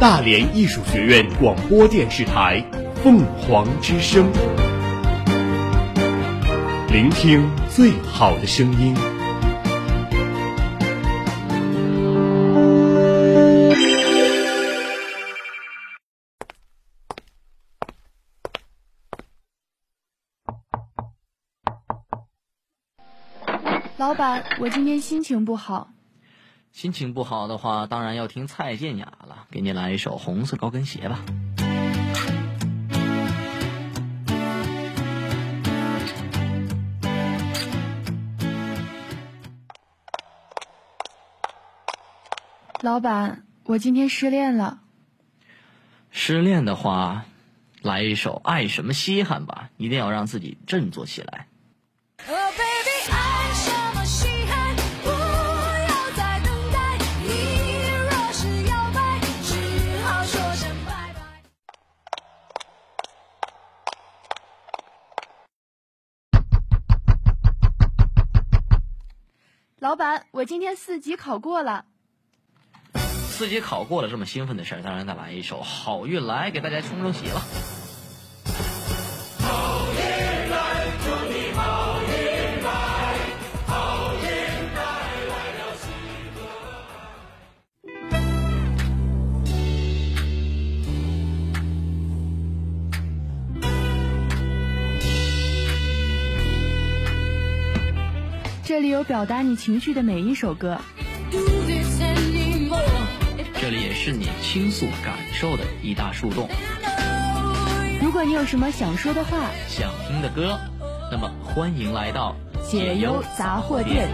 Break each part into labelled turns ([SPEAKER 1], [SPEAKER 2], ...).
[SPEAKER 1] 大连艺术学院广播电视台凤凰之声，聆听最好的声音。
[SPEAKER 2] 老板，我今天心情不好。
[SPEAKER 3] 心情不好的话，当然要听蔡健雅了。给你来一首《红色高跟鞋》吧。
[SPEAKER 2] 老板，我今天失恋了。
[SPEAKER 3] 失恋的话，来一首《爱什么稀罕》吧，一定要让自己振作起来。
[SPEAKER 2] 老板，我今天四级考过了。
[SPEAKER 3] 四级考过了，这么兴奋的事儿，当然再来一首《好运来》，给大家冲冲喜了。
[SPEAKER 2] 这里有表达你情绪的每一首歌。
[SPEAKER 3] 这里也是你倾诉感受的一大树洞。
[SPEAKER 2] 如果你有什么想说的话、
[SPEAKER 3] 想听的歌，那么欢迎来到
[SPEAKER 2] 解忧杂货店。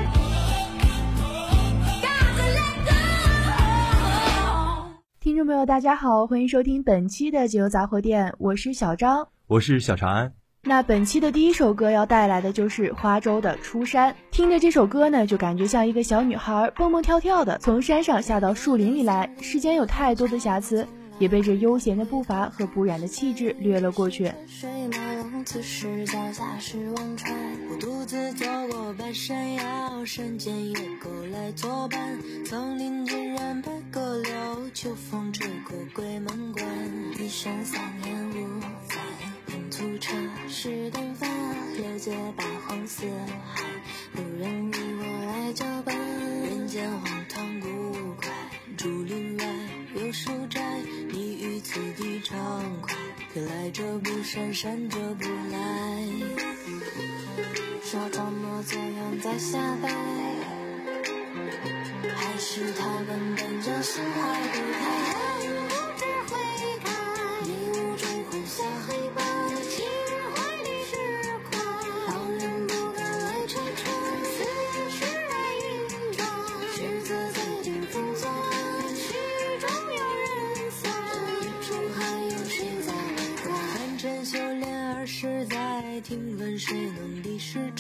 [SPEAKER 2] 听众朋友，大家好，欢迎收听本期的解忧杂货店，我是小张，
[SPEAKER 1] 我是小长安。
[SPEAKER 2] 那本期的第一首歌要带来的就是花粥的《出山》。听着这首歌呢，就感觉像一个小女孩蹦蹦跳跳的从山上下到树林里来。世间有太多的瑕疵，也被这悠闲的步伐和不染的气质掠了过去。
[SPEAKER 4] 我独自走过半山腰，山间野狗来作伴，丛林尽染白鸽柳，秋风吹过鬼门关，一生三年五载。粗茶是淡饭，了解八荒四海，无人与我来交伴。人间荒唐古怪，竹林外有书斋，你于此地畅快，可来者不善，善者不来。说装模作样在瞎掰，还是他根本就心怀不开。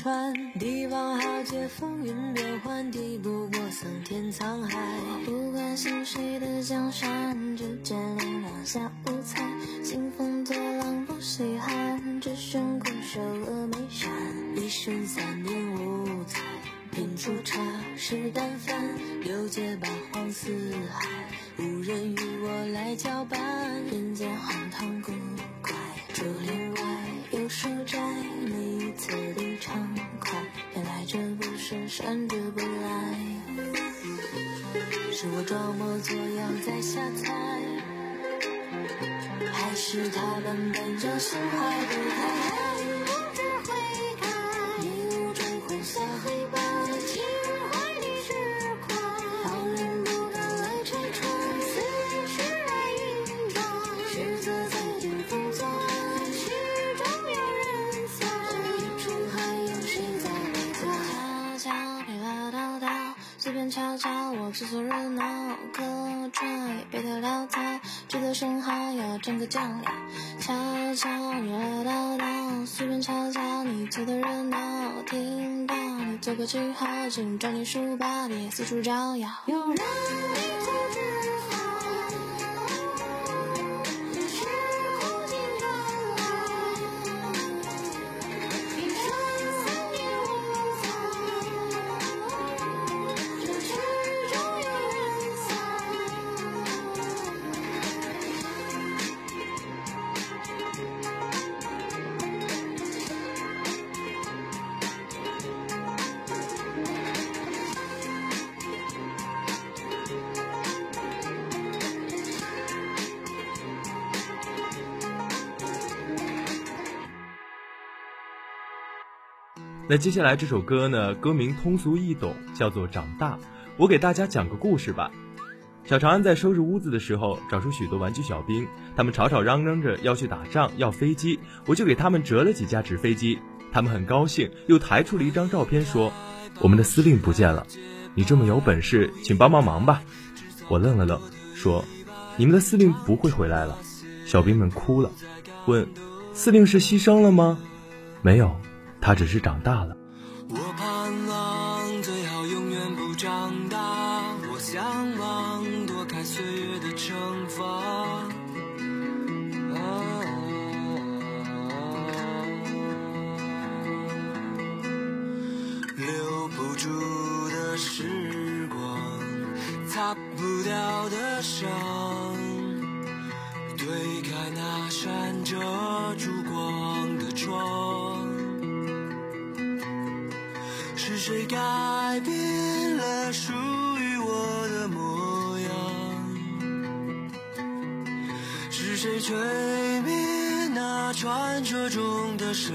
[SPEAKER 4] 川，帝王豪杰风云变幻，敌不过桑田沧海。不管姓谁的江山，只见两两下无猜。兴风作浪不稀罕，只身固守峨眉山。一生三年五载，品出茶是淡饭。六界八荒四海，无人与我来交板。人间荒唐古怪，竹林闪着不来，是我装模作样在瞎猜，还是他们本就心怀不开？叨，随便瞧瞧，你凑的热闹，听到你做个记号，请装进书包，别四处招摇。有人
[SPEAKER 5] 那接下来这首歌呢，歌名通俗易懂，叫做《长大》。我给大家讲个故事吧。小长安在收拾屋子的时候，找出许多玩具小兵，他们吵吵嚷嚷着要去打仗，要飞机，我就给他们折了几架纸飞机。他们很高兴，又抬出了一张照片，说：“我们的司令不见了，你这么有本事，请帮帮忙吧。”我愣了愣，说：“你们的司令不会回来了。”小兵们哭了，问：“司令是牺牲了吗？”“没有，他只是长大了。”
[SPEAKER 6] 我盼望最好永远不长大，我向往躲开岁月的惩罚。啊留不住的时光，擦不掉的伤，推开那扇遮住谁改变了属于我的模样？是谁吹灭那传说中的神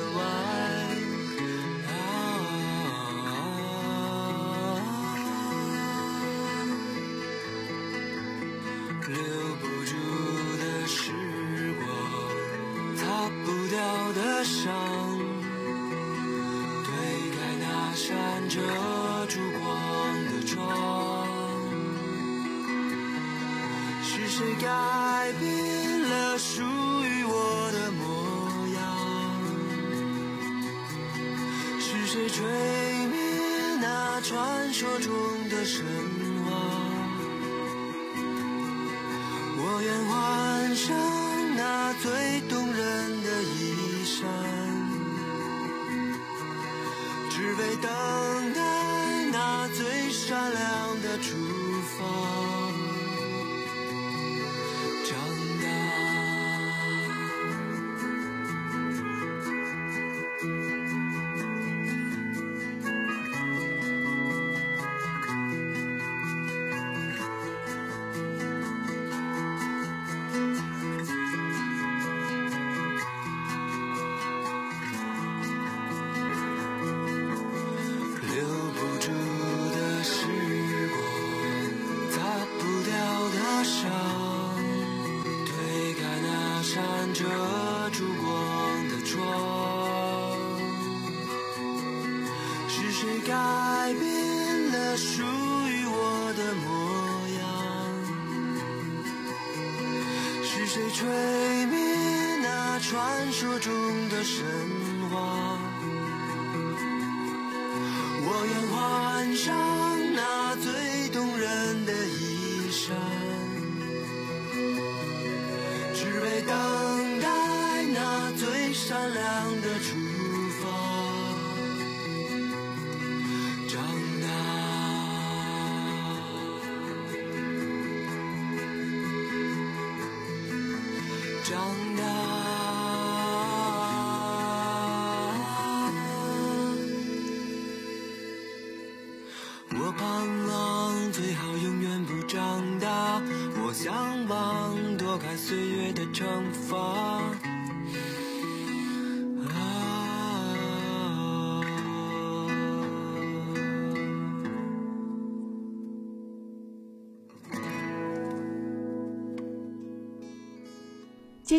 [SPEAKER 6] 谁改变了属于我的模样？是谁吹灭那传说中的神话？我愿换上那最动人的衣衫，只为等吹灭那传说中的神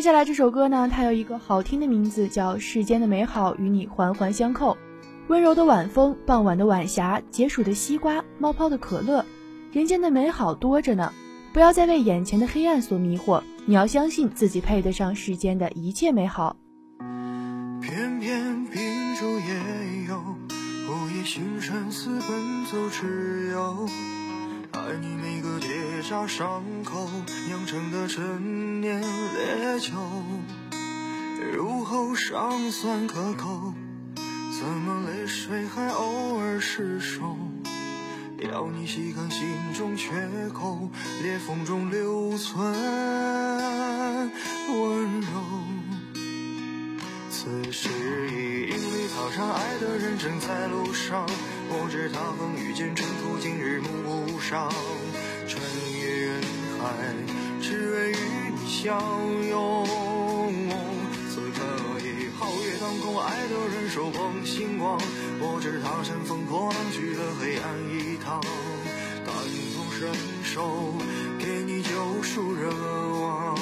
[SPEAKER 2] 接下来这首歌呢，它有一个好听的名字，叫《世间的美好与你环环相扣》。温柔的晚风，傍晚的晚霞，解暑的西瓜，冒泡的可乐，人间的美好多着呢。不要再为眼前的黑暗所迷惑，你要相信自己配得上世间的一切美好。
[SPEAKER 6] 偏偏秉烛夜游，午夜
[SPEAKER 7] 星辰私奔走，只有爱你每个结痂伤口酿成的陈年烈酒，入喉尚算可口，怎么泪水还偶尔失守？要你细看心中缺口，裂缝中留存温柔。此时已莺飞草长，爱的人正在路上。我知他风雨兼程途，经日暮不赏。穿越人海，只为与你相拥。此刻已皓月当空，爱的人手捧星光。我知他乘风破浪去了黑暗一趟，感同身受，给你救赎热望。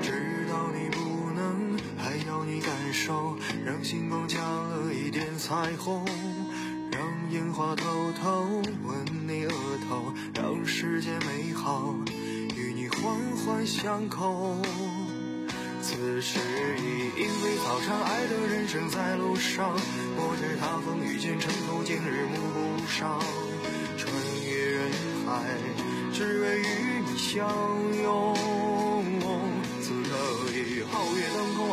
[SPEAKER 7] 知道你不能，还要你感受，让星光加了一点彩虹，话偷偷吻你额头，让世界美好与你环环相扣。此时已莺飞草长，爱的人生在路上。我知他风雨兼程途，经日暮不赏。穿越人海，只为与你相拥。此刻已皓月当空，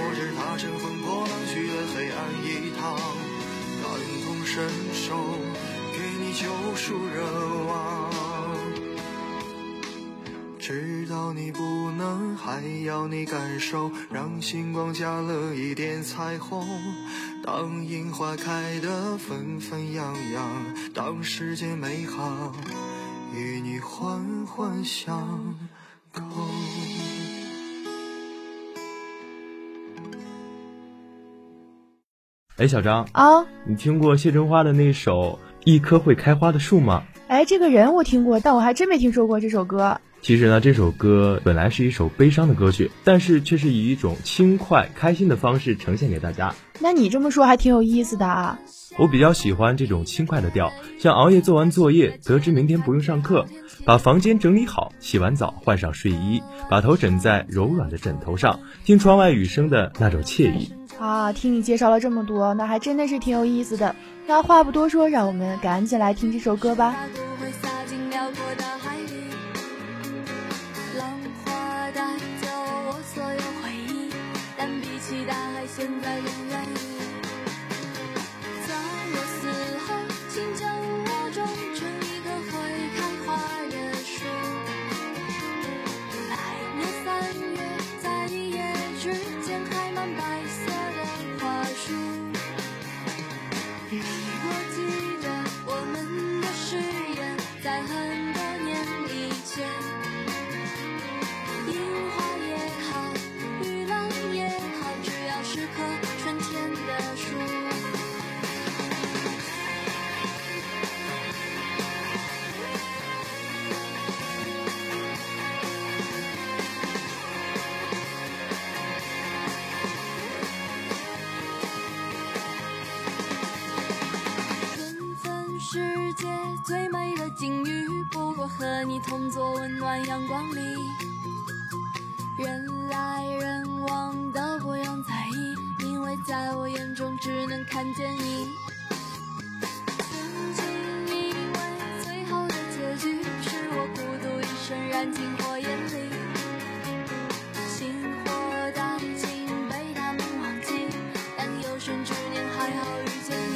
[SPEAKER 7] 我知他乘风破浪去了黑暗一趟，感同身受，给你救赎热望。知道你不能，还要你感受，让星光加了一点彩虹。当樱花开得纷纷扬扬，当世界美好与你环环相扣。
[SPEAKER 5] 哎，小张，
[SPEAKER 2] 啊，
[SPEAKER 5] 你听过谢春花的那首《一棵会开花的树》吗？
[SPEAKER 2] 哎，这个人我听过，但我还真没听说过这首歌。
[SPEAKER 5] 其实呢，这首歌本来是一首悲伤的歌曲，但是却是以一种轻快、开心的方式呈现给大家。
[SPEAKER 2] 那你这么说还挺有意思的啊。
[SPEAKER 5] 我比较喜欢这种轻快的调，像熬夜做完作业，得知明天不用上课，把房间整理好，洗完澡换上睡衣，把头枕在柔软的枕头上，听窗外雨声的那种惬意。
[SPEAKER 2] 啊，听你介绍了这么多，那还真的是挺有意思的。那话不多说，让我们赶紧来听这首歌吧。
[SPEAKER 8] 它不会洒进辽阔大海里，浪花带走我所有期待现在永远。世界最美的境遇，不过和你同坐温暖阳光里，之年还好遇见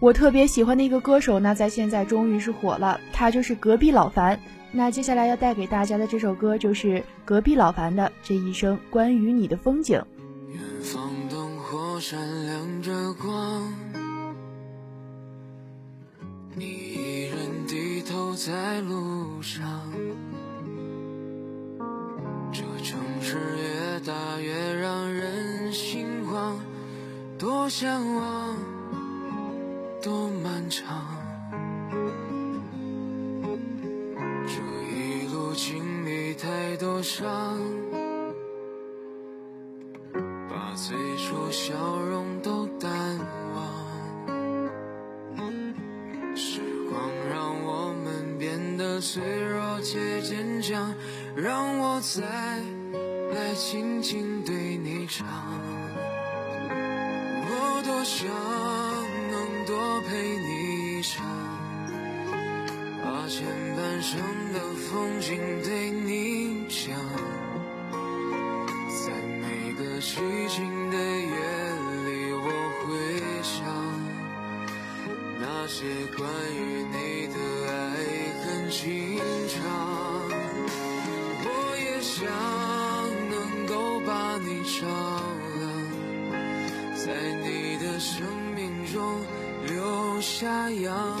[SPEAKER 8] 我
[SPEAKER 2] 特别喜欢的一个歌手呢，在现在终于是火了，他就是隔壁老樊。那接下来要带给大家的这首歌就是隔壁老樊的《这一生关于你的风景》。
[SPEAKER 6] 远方灯火闪亮着光，你一人低头在路上。这城市越大越让人心慌，多向往，多漫长。这一路经历太多伤。把最初笑容都淡忘，时光让我们变得脆弱且坚强，让我再来轻轻对你唱。我多想陪你唱，把前半生的风景对你讲。在每个寂静的夜里，我会想那些关于你的爱恨情长。我也想能够把你照下阳，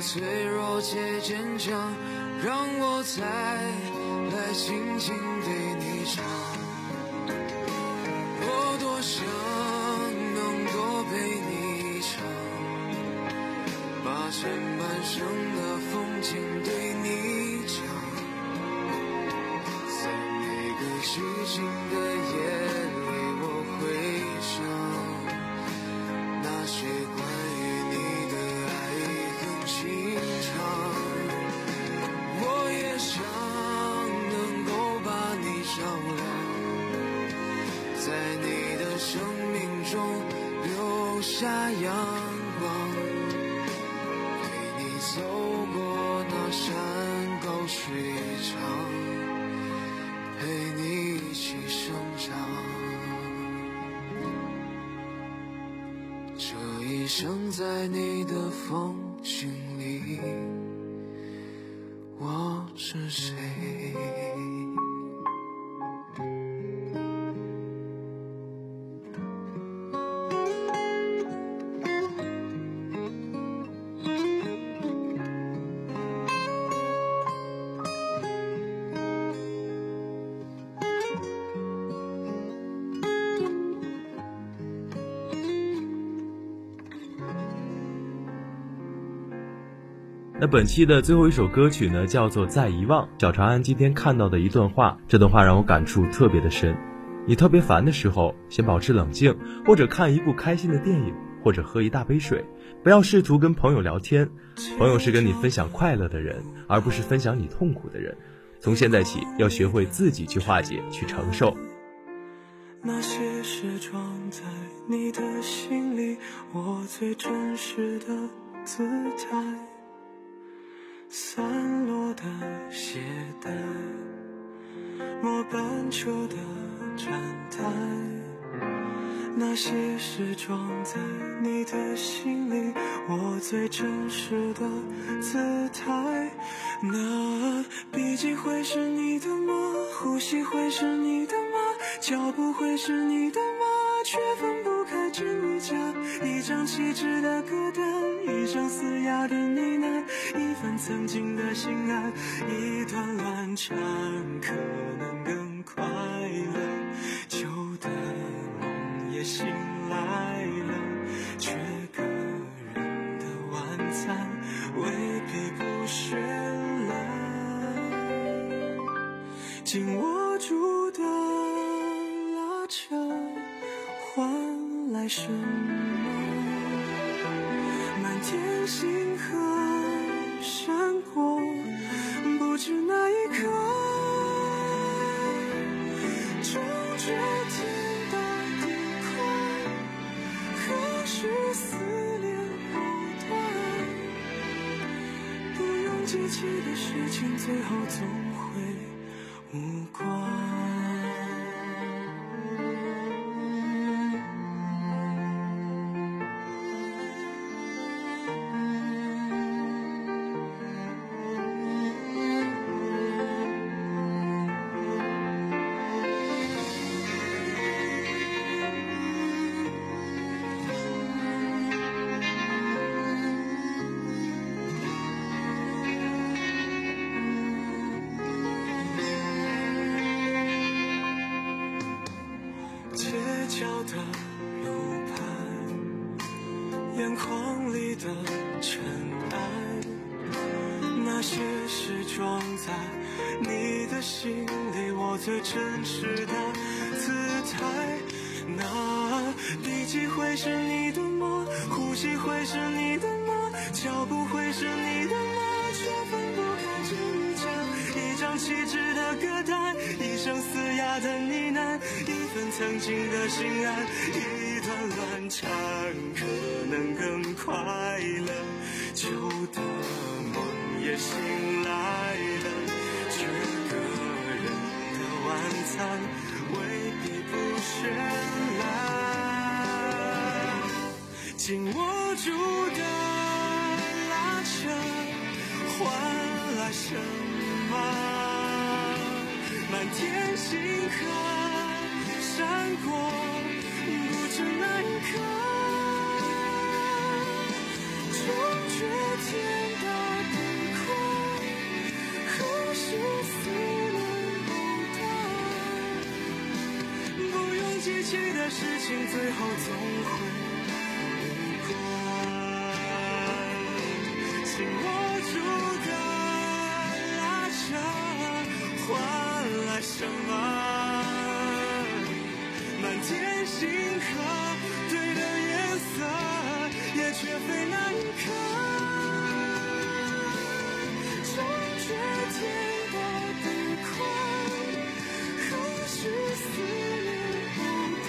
[SPEAKER 6] 脆弱且坚强，让我再来轻轻对生在你的风
[SPEAKER 5] 那本期的最后一首歌曲呢，叫做《再遗忘》。小长安今天看到的一段话，这段话让我感触特别的深。你特别烦的时候，先保持冷静，或者看一部开心的电影，或者喝一大杯水。不要试图跟朋友聊天，朋友是跟你分享快乐的人，而不是分享你痛苦的人。从现在起，要学会自己去化解，去承受。
[SPEAKER 6] 那些是装在你的心里，我最真实的姿态。散落的鞋带，末班车的站台，
[SPEAKER 9] 那些事装在你的心里，我最真实的姿态。那笔记会是你的吗？呼吸会是你的吗？脚步会是你的吗？一张气质的孤单，一声嘶哑的呢喃，一份曾经的心安，一段乱缠，可能更快乐。旧的梦也醒是天大地宽，还是思念不断？不用记起的事情，最后总角的路牌，眼眶里的尘埃，那些是装在你的心里，我最真实的姿态。那笔记会是你的吗？呼吸会是你的吗？脚步会是你的吗？却分不开真与假。一张气质的歌单，一声嘶哑的你难，一份曾经的心安，一段乱缠，可能更快乐。旧的梦也醒来了，缺个人的晚餐未必不绚烂。紧握住的拉扯，换来什？满天星河闪过，不知那一刻，终觉天大地宽，何时思念不断？不用记起的事情，最后总会什么？满天星河，对的颜色，也绝非那一刻。终觉天大地宽，何须思念藕断？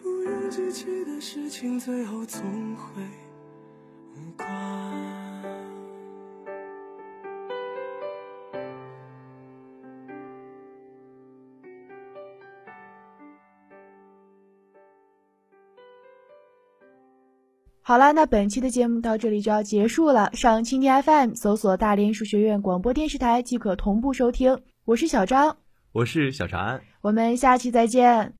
[SPEAKER 9] 不用记起的事情，最后总会
[SPEAKER 2] 好了，那本期的节目到这里就要结束了。上蜻蜓 FM 搜索大连艺术学院广播电视台即可同步收听。我是小张，
[SPEAKER 5] 我是小长安。
[SPEAKER 2] 我们下期再见。